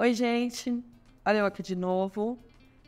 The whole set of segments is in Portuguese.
Oi, gente. Olha eu aqui de novo.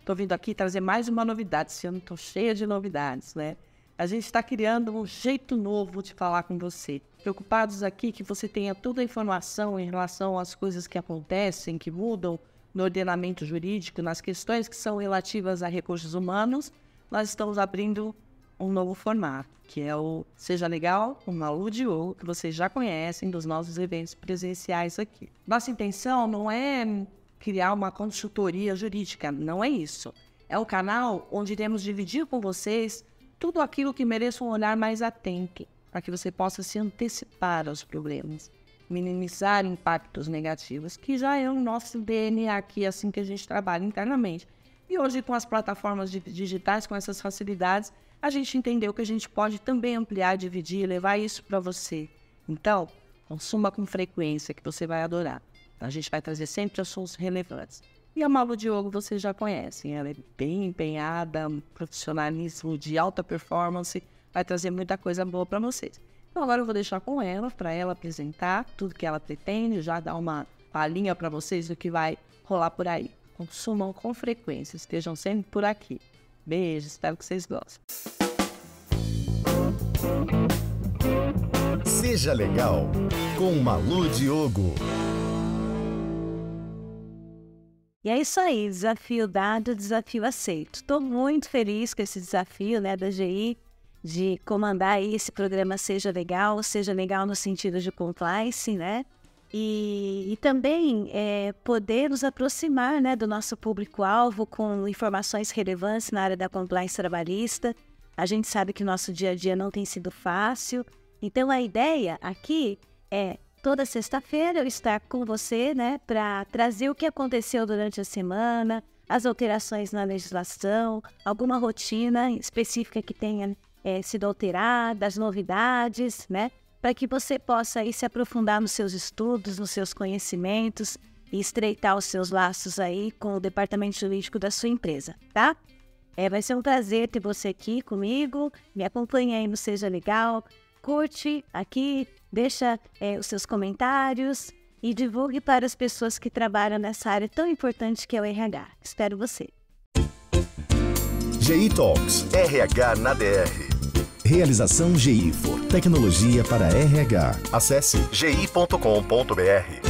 Tô vindo aqui trazer mais uma novidade. Esse ano tô cheia de novidades, né? A gente está criando um jeito novo de falar com você. Preocupados aqui que você tenha toda a informação em relação às coisas que acontecem, que mudam no ordenamento jurídico, nas questões que são relativas a recursos humanos. Nós estamos abrindo um novo formato, que é o Seja Legal, o Malu de Ouro, que vocês já conhecem dos nossos eventos presenciais aqui. Nossa intenção não é criar uma consultoria jurídica, não é isso. É o canal onde iremos dividir com vocês tudo aquilo que mereça um olhar mais atento, para que você possa se antecipar aos problemas, minimizar impactos negativos, que já é o nosso DNA aqui, assim que a gente trabalha internamente. E hoje, com as plataformas digitais, com essas facilidades, a gente entendeu que a gente pode também ampliar, dividir, levar isso para você. Então, consuma com frequência, que você vai adorar. A gente vai trazer sempre assuntos relevantes. E a Malu Diogo vocês já conhecem, ela é bem empenhada, profissionalismo de alta performance, vai trazer muita coisa boa para vocês. Então agora eu vou deixar com ela, para ela apresentar tudo que ela pretende, já dar uma palhinha para vocês do que vai rolar por aí. Consumam com frequência, estejam sempre por aqui. Beijo, espero que vocês gostem. Seja legal com Malu Diogo. E é isso aí, desafio dado, desafio aceito. Estou muito feliz com esse desafio né, da GI de comandar aí esse programa Seja Legal, seja legal no sentido de compliance, né? E, e também é, poder nos aproximar né, do nosso público-alvo com informações relevantes na área da compliance trabalhista. A gente sabe que nosso dia a dia não tem sido fácil. Então, a ideia aqui é toda sexta-feira eu estar com você, né, para trazer o que aconteceu durante a semana, as alterações na legislação, alguma rotina específica que tenha é, sido alterada, as novidades, né, para que você possa aí se aprofundar nos seus estudos, nos seus conhecimentos e estreitar os seus laços aí com o departamento jurídico da sua empresa, tá? É, vai ser um prazer ter você aqui comigo. Me acompanhe aí no Seja Legal. Curte aqui, deixa é, os seus comentários e divulgue para as pessoas que trabalham nessa área tão importante que é o RH. Espero você. GI Talks, RH na DR. Realização GI for Tecnologia para RH. Acesse gi.com.br.